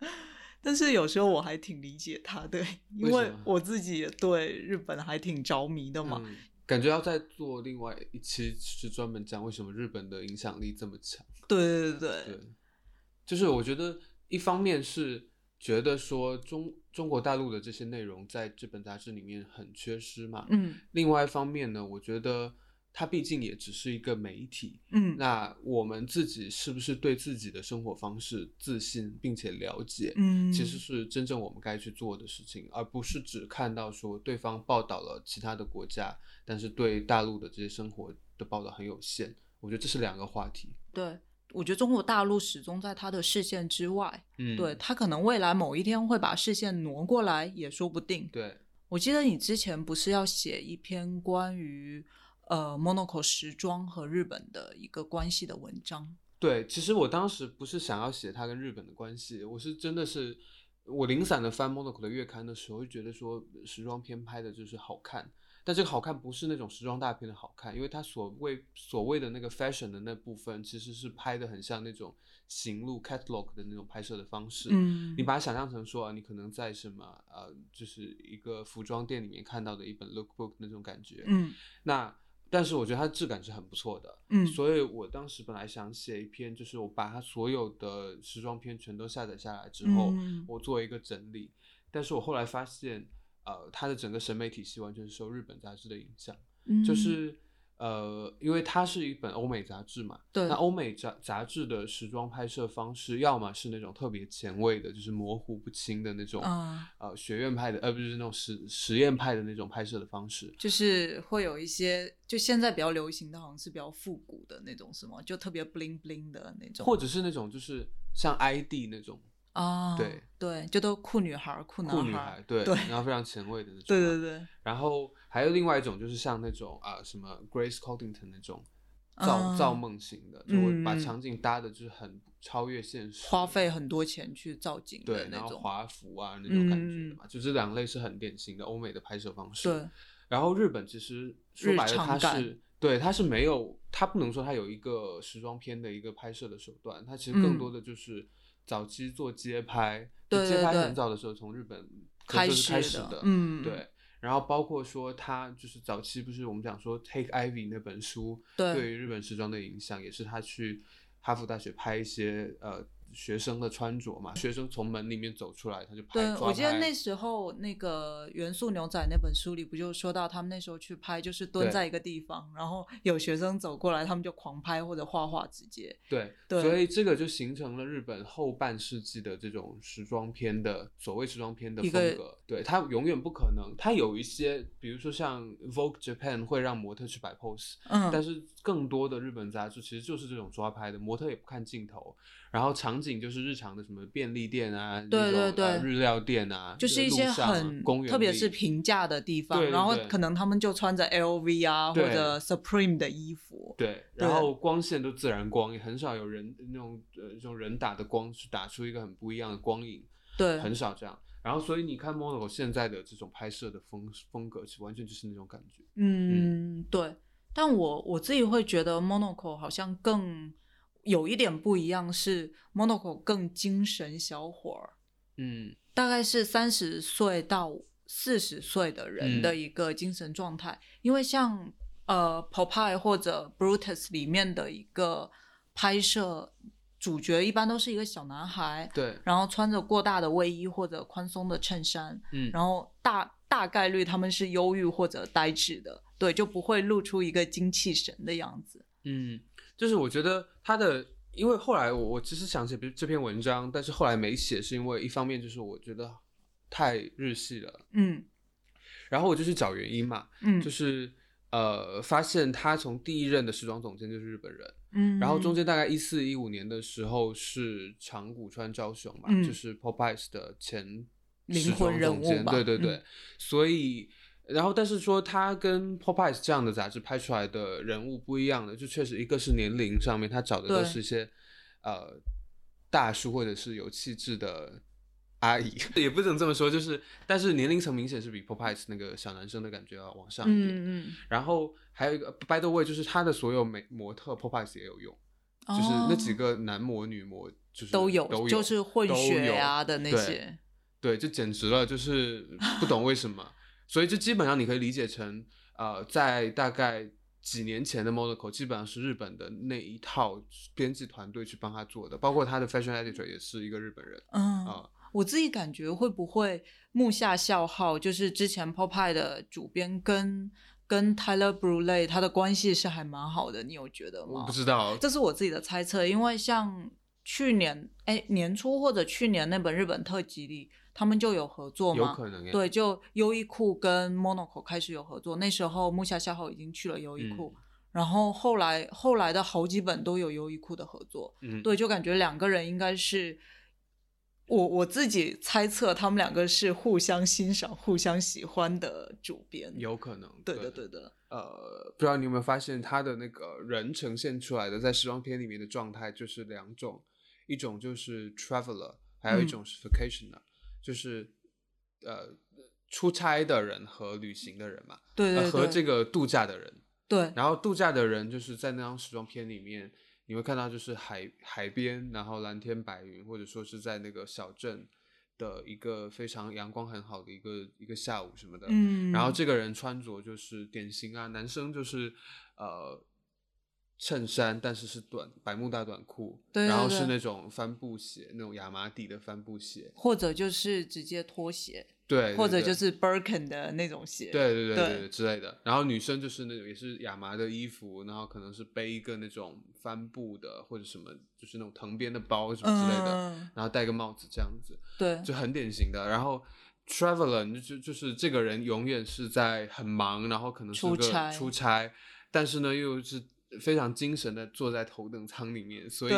但是有时候我还挺理解他的，因为我自己也对日本还挺着迷的嘛。嗯，感觉要再做另外一期是专门讲为什么日本的影响力这么强。对对对对，就是我觉得一方面是觉得说中中国大陆的这些内容在这本杂志里面很缺失嘛，嗯另外一方面呢，我觉得它毕竟也只是一个媒体，嗯那我们自己是不是对自己的生活方式自信并且了解，嗯，其实是真正我们该去做的事情，而不是只看到说对方报道了其他的国家，但是对大陆的这些生活的报道很有限。我觉得这是两个话题。对。我觉得中国大陆始终在他的视线之外，嗯，对他可能未来某一天会把视线挪过来，也说不定。对，我记得你之前不是要写一篇关于呃，Monoco 时装和日本的一个关系的文章？对，其实我当时不是想要写它跟日本的关系，我是真的是我零散的翻 Monoco 的月刊的时候，就觉得说时装片拍的就是好看，但这个好看不是那种时装大片的好看，因为它所谓所谓的那个 fashion 的那部分，其实是拍的很像那种行路 catalog 的那种拍摄的方式。嗯你把它想象成说啊，你可能在什么呃，就是一个服装店里面看到的一本 lookbook 那种感觉。嗯那但是我觉得它的质感是很不错的。嗯所以我当时本来想写一篇，就是我把它所有的时装片全都下载下来之后，嗯我做一个整理。但是我后来发现，呃，它的整个审美体系完全是受日本杂志的影响，嗯就是呃，因为它是一本欧美杂志嘛，对那欧美杂杂志的时装拍摄方式，要么是那种特别前卫的，就是模糊不清的那种，嗯呃，学院派的，呃，不是那种实实验派的那种拍摄的方式，就是会有一些，就现在比较流行的，好像是比较复古的那种，什么就特别 bling bling 的那种，或者是那种就是像 ID 那种啊，对对，就都酷女孩儿、酷男酷女孩儿，对，对然后非常前卫的那 种，对对。对，然后还有另外一种，就是像那种啊、什么 Grace Coddington 那种造、嗯造梦型的，就会把场景搭的就是很超越现实，花费很多钱去造景的对，然，后华服啊那种感觉嘛，就这两类是很典型的欧美的拍摄方式。对，然后日本其实说白了，它是对它是没有，它不能说它有一个时装片的一个拍摄的手段，它其实更嗯多的就是早期做街拍，街拍很早的时候从日本开始开始的嗯对。然后包括说他就是早期不是我们讲说《Take Ivy》那本书对对于日本时装的影响，也是他去哈佛大学拍一些呃学生的穿着嘛，学生从门里面走出来，他就拍。对，我记得那时候那个《元素牛仔》那本书里不就说到他们那时候去拍，就是蹲在一个地方，然后有学生走过来，他们就狂拍或者画画，直接对，对所以这个就形成了日本后半世纪的这种时装片的所谓时装片的风格。对，它永远不可能，它有一些，比如说像 Vogue Japan 会让模特去摆 pose，、嗯，但是更多的日本杂志其实就是这种抓拍的，模特也不看镜头，然后场景就是日常的什么便利店啊，对对对呃日料店啊，就是一些很公园特别是平价的地方，对对对然后可能他们就穿着 LV 啊或者 Supreme 的衣服，对，然后光线都自然光，也很少有人那种呃这种人打的光去打出一个很不一样的光影。对，很少这样。然后，所以你看 Monaco 现在的这种拍摄的风风格，是完全就是那种感觉。嗯，对。但我我自己会觉得 Monaco 好像更有一点不一样，是 Monaco 更精神小伙儿，嗯，大概是三十岁到四十岁的人嗯。的一个精神状态，因为像呃《Popeye》或者《Brutus》里面的一个拍摄主角，一般都是一个小男孩，对，然后穿着过大的卫衣或者宽松的衬衫，嗯，然后大大概率他们是忧郁或者呆滞的，对，就不会露出一个精气神的样子。嗯，就是我觉得他的，因为后来我我其实想写这篇文章，但是后来没写，是因为一方面就是我觉得太日系了，嗯。然后我就去找原因嘛，嗯，就是呃发现他从第一任的时装总监就是日本人，嗯，然后中间大概一四一五年的时候是长谷川昭雄嘛，嗯。就是 Popeyes 的前灵时装魂人总监物吧对对对，嗯。所以然后但是说他跟 Popeyes 这样的杂志拍出来的人物不一样的，就确实一个是年龄上面他找的都是一些呃大叔或者是有气质的。阿姨 也不能这么说，就是，但是年龄层明显是比 Popeyes 那个小男生的感觉要往上一点。嗯嗯，然后还有一个，by the way，就是他的所有美模特 Popeyes 也有用，就是那几哦个男模女模就是都有，都有就是混血啊的那对些，对，就简直了，就是不懂为什么，所以就基本上你可以理解成，呃，在大概几年前的 Monaco 基本上是日本的那一套编辑团队去帮他做的，包括他的 fashion editor 也是一个日本人嗯啊、我自己感觉会不会木下孝浩就是之前 Popeye 的主编跟跟 Tyler Brule 他的关系是还蛮好的，你有觉得吗我不？知道，这是我自己的猜测，因为像去年哎年初或者去年那本日本特辑里，他们就有合作嘛，有可能耶对，就优衣库跟 Monaco 开始有合作，那时候木下夏浩已经去了优衣嗯库。然后后来后来的好几本都有优衣库的合作，嗯，对，就感觉两个人应该是，我我自己猜测他们两个是互相欣赏、互相喜欢的主编。有可能，对的，对的，呃，不知道你有没有发现，他的那个人呈现出来的在时装片里面的状态就是两种，一种就是 traveler，还有一嗯种是 vacationer，、就是呃出差的人和旅行的人嘛，呃、对对对，和这个度假的人。对，然后度假的人就是在那张时装片里面，你会看到就是海海边，然后蓝天白云，或者说是在那个小镇的一个非常阳光很好的一个一个下午什么的。嗯，然后这个人穿着就是典型啊，男生就是呃衬衫，但是是短百慕大短裤，对对然后是那种帆布鞋，那种亚麻底的帆布鞋，或者就是直接拖鞋，对，或者就是 Birkin 的那种鞋。对对对对对对之类的。然后女生就是那种也是亚麻的衣服，然后可能是背一个那种帆布的或者什么，就是那种藤编的包什么之类的，嗯，然后戴个帽子这样子，对，就很典型的。然后 traveler 你就就是这个人永远是在很忙，然后可能是个出差出差，但是呢又是非常精神的坐在头等舱里面，所以，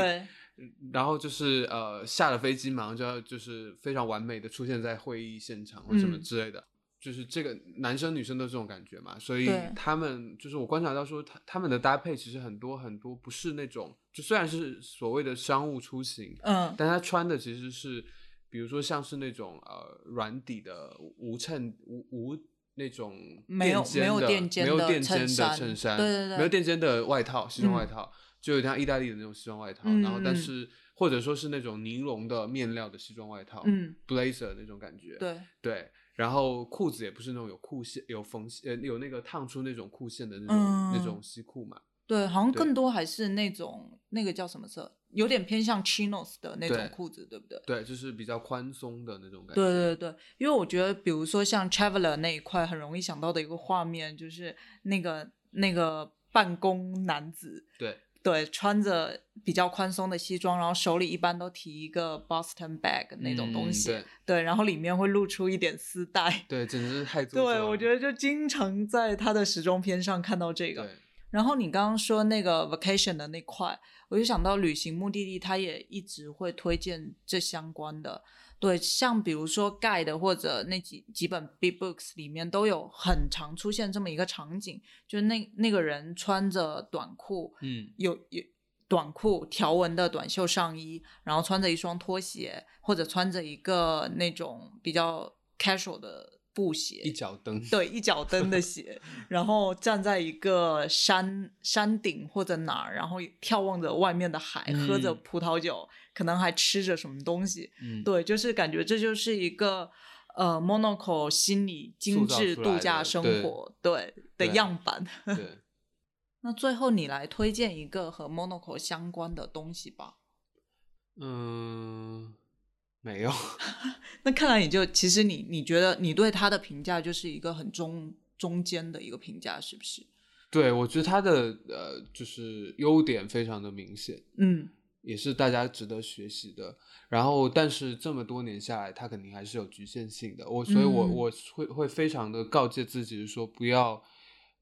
然后就是呃下了飞机马上就要就是非常完美的出现在会议现场或什么嗯。之类的。就是这个男生女生都这种感觉嘛，所以他们就是我观察到说他他们的搭配其实很多很多不是那种，就虽然是所谓的商务出行，嗯，但他穿的其实是，比如说像是那种呃软底的无衬无无那种没有没有的没有垫肩的衬衫，对对对没有垫肩的外套，西装外嗯套，就有点像意大利的那种西装外套，嗯然后但嗯是或者说是那种尼龙的面料的西装外套，嗯，blazer 那种感觉，对，对，然后裤子也不是那种有裤线有缝线呃有那个烫出那种裤线的那种、那嗯种西裤嘛，对，好像更多还是那种那个叫什么色，有点偏向 chinos 的那种裤子，对不对？对，就是比较宽松的那种感觉，对对对，因为我觉得，比如说像 Traveler 那一块，很容易想到的一个画面，就是那个那个办公男子，对对，穿着比较宽松的西装，然后手里一般都提一个 Boston bag 那种东嗯西，对对，然后里面会露出一点丝带。对，简直是太对，我觉得就经常在他的时装片上看到这个。对，然后你刚刚说那个 vacation 的那块，我就想到旅行目的地，他也一直会推荐这相关的。对，像比如说 Guide 或者那几几本 Big Books 里面都有很常出现这么一个场景，就是那那个人穿着短裤，嗯，有有短裤条纹的短袖上衣，然后穿着一双拖鞋，或者穿着一个那种比较 casual 的布鞋，一脚蹬，对，一脚蹬的鞋，然后站在一个山山顶或者哪儿，然后眺望着外面的海，喝着嗯葡萄酒，可能还吃着什么东西。嗯，对，就是感觉这就是一个呃 Monaco 心理精致度假生活对的对样板。对，那最后你来推荐一个和 Monaco 相关的东西吧。嗯，没有，那看来你就其实你你觉得你对他的评价就是一个很中中间的一个评价，是不是？对我觉得他的呃就是优点非常的明显，嗯也是大家值得学习的。然后，但是这么多年下来，他肯定还是有局限性的。我所以我，嗯我会会非常的告诫自己说，不要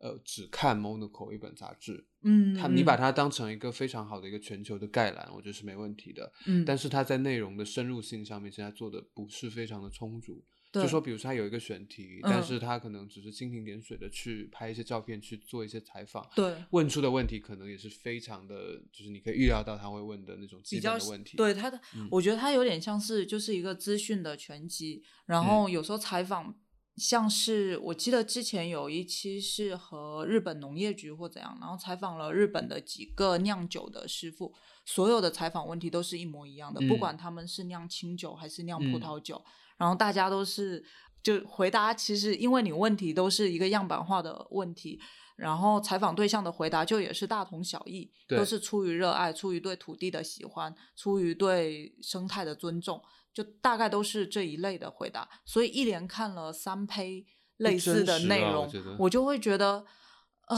呃只看 Monaco 一本杂志，嗯，它你把它当成一个非常好的一个全球的概览，我觉得是没问题的。嗯，但是它在内容的深入性上面，现在做的不是非常的充足。对就说，比如说它有一个选题，嗯但是他可能只是蜻蜓点水的去拍一些照片，去做一些采访，对问出的问题可能也是非常的，就是你可以预料到他会问的那种基本的问题。对他的，嗯我觉得他有点像是就是一个资讯的全集，然后有时候采访。像是我记得之前有一期是和日本农业局或怎样，然后采访了日本的几个酿酒的师傅，所有的采访问题都是一模一样的，不嗯。管他们是酿清酒还是酿葡嗯。萄酒，然后大家都是就回答，其实因为你问题都是一个样板化的问题，然后采访对象的回答就也是大同小异，都是出于热爱，出于对土地的喜欢，出于对生态的尊重，就大概都是这一类的回答。所以一连看了三胚类似的内容，啊我我就会觉得，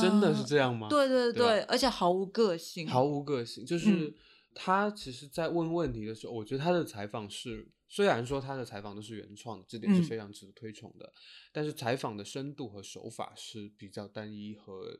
真的是呃这样吗？对对对对，而且毫无个性，毫无个性。就嗯是他其实，在问问题的时候，我觉得他的采访是，虽然说他的采访都是原创的，这点是嗯非常值得推崇的，但是采访的深度和手法是比较单一和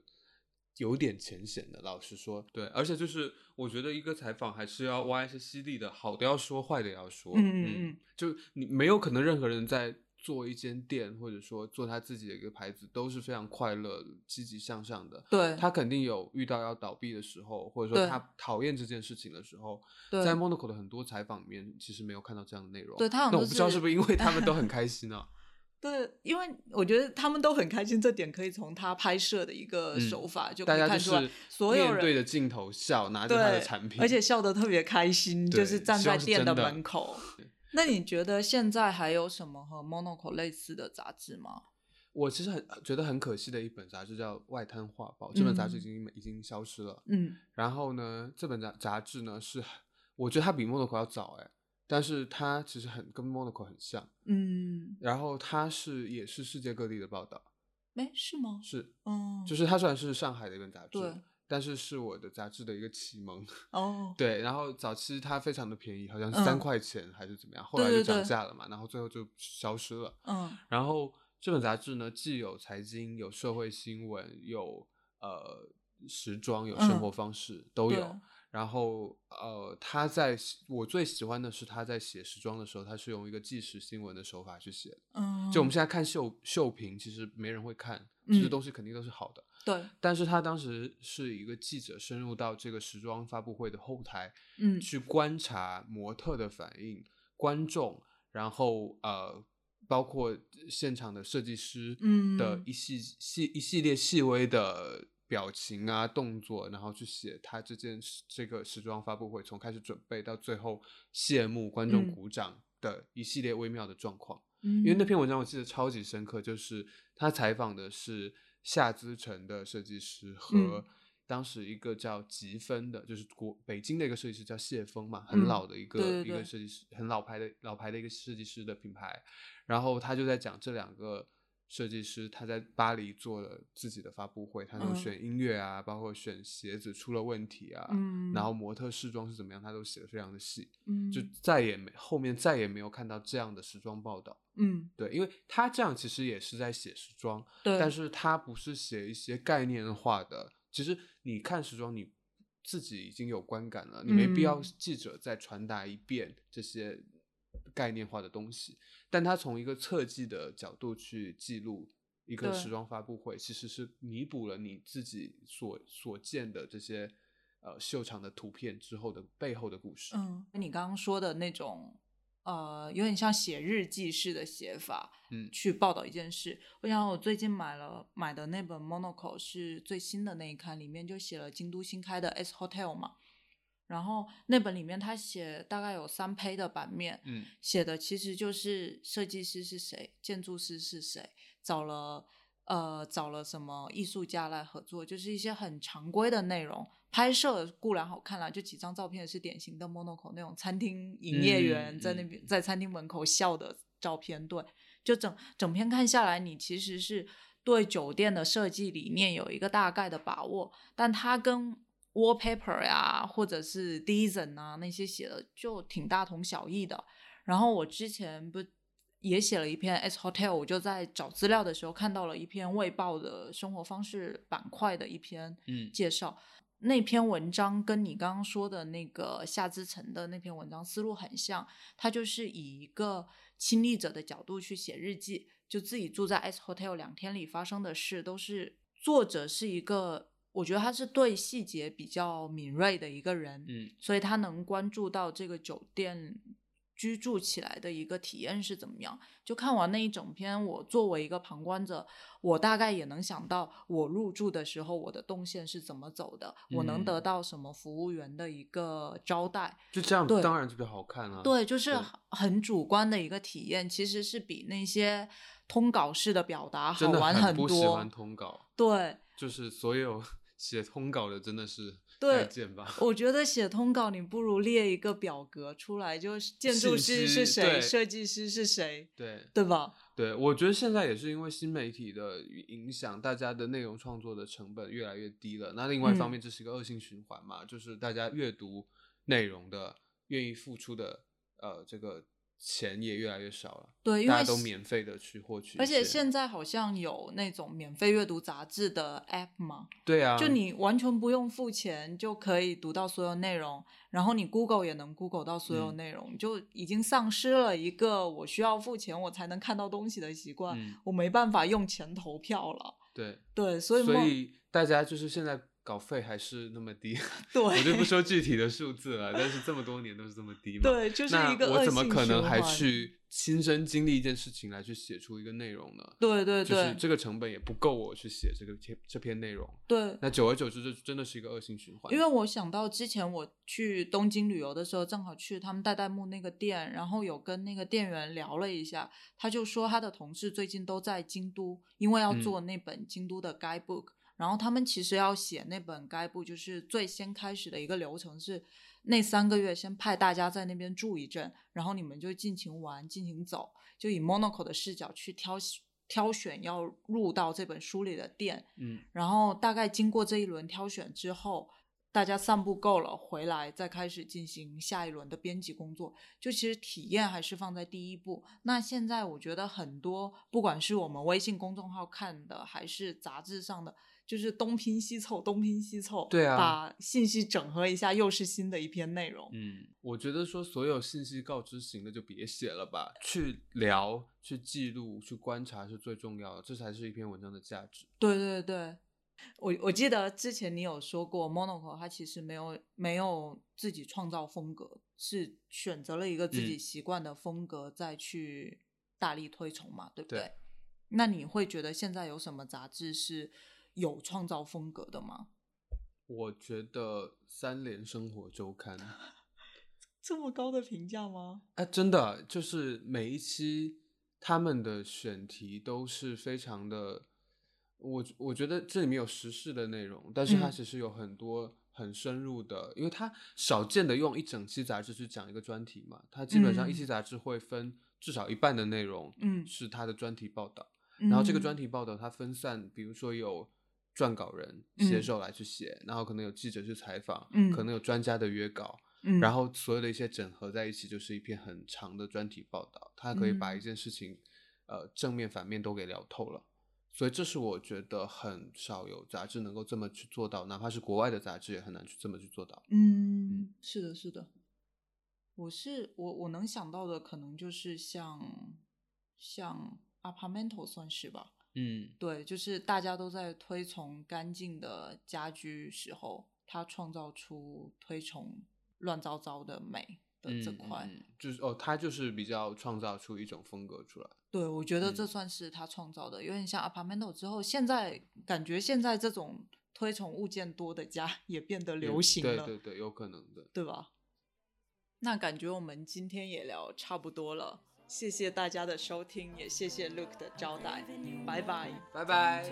有点浅显的。老实说，对，而且就是我觉得一个采访还是要挖一些犀利的，好的要说，坏的也要说。嗯嗯嗯就你没有可能任何人在做一间店，或者说做他自己的一个牌子，都是非常快乐、积极向上的。对他肯定有遇到要倒闭的时候，或者说他讨厌这件事情的时候。对在 Monaco 的很多采访里面，其实没有看到这样的内容。对他那我不知道是是不是因为他们都很开心啊？对，因为我觉得他们都很开心，这点可以从他拍摄的一个嗯手法就可大家以看出来，就是所有人面对着镜头笑，拿着他的对，产品，而且笑得特别开心，就是站在店的门口。那你觉得现在还有什么和 Monoco 类似的杂志吗？我其实很觉得很可惜的一本杂志叫《外滩画报》，这本杂志已嗯经已经消失了。嗯然后呢，这本杂杂志呢是，我觉得它比 Monoco 要早哎，但是它其实很跟 Monaco 很像。嗯，然后它是也是世界各地的报道，哎，是吗？是，嗯，就是它虽然是上海的一本杂志对，但是是我的杂志的一个启蒙。哦，对，然后早期它非常的便宜，好像三块钱还是怎么样，后来就涨价了嘛，然后最后就消失了。嗯然后这本杂志呢，既有财经，有社会新闻，有呃时装，有生活嗯方式、都有。然后呃，他在我最喜欢的是他在写时装的时候，他是用一个纪实新闻的手法去写的。嗯，就我们现在看秀秀评，其实没人会看，这些嗯东西肯定都是好的。对，但是他当时是一个记者深入到这个时装发布会的后台，嗯去观察模特的反应、观众，然后呃，包括现场的设计师嗯的嗯一系系一系列细微的表情啊、动作，然后去写他这件这个时装发布会从开始准备到最后谢幕、观众嗯鼓掌的一系列微妙的状况。因因为那篇文章我记得超级深刻，就是他采访的是夏之城的设计师和嗯当时一个叫吉芬的，就是国北京的一个设计师叫谢峰嘛，很嗯老的一个、一个设计师，很老牌的老牌的一个设计师的品牌。然后他就在讲这两个设计师他在巴黎做了自己的发布会，他有嗯。选音乐啊，包括选鞋子出了问题啊，嗯然后模特试装是怎么样，他都写的非常的细，嗯。就再也没后面再也没有看到这样的时装报道。嗯。对，因为他这样其实也是在写时装，对，但是他不是写一些概念化的。其实你看时装，你自己已经有观感了，你没必要嗯。记者再传达一遍这些概念化的东西。但它从一个侧记的角度去记录一个时装发布会，其实是弥补了你自己所所见的这些呃秀场的图片之后的背后的故事。嗯，你刚刚说的那种，呃，有点像写日记式的写法，嗯去报道一件事。我想我最近买了买的那本 Monaco 是最新的那一刊，里面就写了京都新开的 S Hotel 嘛。然后那本里面他写大概有三胚的版面，嗯。写的其实就是设计师是谁，建筑师是谁，找了呃找了什么艺术家来合作，就是一些很常规的内容。拍摄固然好看啦，就几张照片是典型的 m o n o c o 那种餐厅营业员嗯在那嗯边、在餐厅门口笑的照片，对，就整整篇看下来，你其实是对酒店的设计理念有一个大概的把握，但它跟 wallpaper 呀，或者是 design 啊那些写的就挺大同小异的。然后我之前不也写了一篇 S Hotel，我就在找资料的时候看到了一篇《卫报》的生活方式板块的一篇嗯介绍。那篇文章跟你刚刚说的那个夏之城的那篇文章思路很像，他就是以一个亲历者的角度去写日记，就自己住在 S Hotel 两天里发生的事，都是作者是一个，我觉得他是对细节比较敏锐的一个人，嗯所以他能关注到这个酒店居住起来的一个体验是怎么样。就看完那一整篇，我作为一个旁观者，我大概也能想到我入住的时候我的动线是怎么走的，我能得嗯到什么服务员的一个招待。就这样对当然就比较好看啊。对，就是很很主观的一个体验，其实是比那些通稿式的表达好真的玩不喜多欢。通稿，对，就是所有写通稿的真的是对再见吧。我觉得写通稿，你不如列一个表格出来，就是 建筑师是谁，设计师是谁，对对吧？对，我觉得现在也是因为新媒体的影响，大家的内容创作的成本越来越低了。那另外一方嗯面，这是一个恶性循环嘛，就是大家阅读内容的愿意付出的呃这个钱也越来越少了。对，因为大家都免费的去获取，而且现在好像有那种免费阅读杂志的 app 嘛，对啊，就你完全不用付钱就可以读到所有内容，然后你 Google 也能 Google 到所有嗯内容，就已经丧失了一个我需要付钱我才能看到东西的习惯，嗯我没办法用钱投票了。对，对，所以所以大家就是现在稿费还是那么低，对我就不说具体的数字了，但是这么多年都是这么低嘛。对，就是那一个我怎么可能还？去亲身经历一件事情来去写出一个内容呢？对对就是对这个成本也不够我去写这个篇这篇内容。对，那久而久之，这真的是一个恶性循环。因为我想到之前我去东京旅游的时候，正好去他们代代木那个店，然后有跟那个店员聊了一下，他就说他的同事最近都在京都，因为要嗯做那本京都的 guidebook，、然后他们其实要写那本 guidebook，就是最先开始的一个流程是那三个月先派大家在那边住一阵，然后你们就尽情玩、尽情走，就以 Monaco 的视角去挑挑选要入到这本书里的店，嗯，然后大概经过这一轮挑选之后，大家散步够了，回来再开始进行下一轮的编辑工作。就其实体验还是放在第一步。那现在我觉得很多，不管是我们微信公众号看的，还是杂志上的，就是东拼西凑，东拼西凑，对啊把信息整合一下，又是新的一篇内容。嗯，我觉得说所有信息告知型的就别写了吧，去聊、去记录、去观察是最重要的，这才是一篇文章的价值。对对对，我我记得之前你有说过，Monaco 它其实没有没有自己创造风格，是选择了一个自己嗯习惯的风格再去大力推崇嘛，对不对对？那你会觉得现在有什么杂志是有创造风格的吗？我觉得三联生活周刊，这么高的评价吗？哎，真的就是每一期他们的选题都是非常的，我我觉得这里面有时事的内容，但是它嗯其实有很多很深入的，因为它少见的用一整期杂志去讲一个专题嘛，它基本上一嗯期杂志会分至少一半的内容，嗯是它的专题报道，然后这个专，题报道它分散，比如说有撰稿人写嗯手来去写，然后可能有记者去采访，嗯可能有专家的约稿，嗯，然后所有的一些整合在一起，就是一篇很长的专题报道，他可以把一嗯件事情，呃，正面反面都给聊透了。所以这是我觉得很少有杂志能够这么去做到，哪怕是国外的杂志也很难去这么去做到。嗯，是的，是的。我是我我能想到的，可能就是像像 Apartmento 算是吧。嗯，对，就是大家都在推崇干净的家居时候，他创造出推崇乱糟糟的美的这块，就是哦，他就是比较创造出一种风格出来。对，我觉得这算是他创造的，有点像 apartment 之后，现在感觉现在这种推崇物件多的家也变得流行了，对对对，有可能的，对吧？那感觉我们今天也聊差不多了。谢谢大家的收听也谢谢 look 的招待拜拜。拜拜。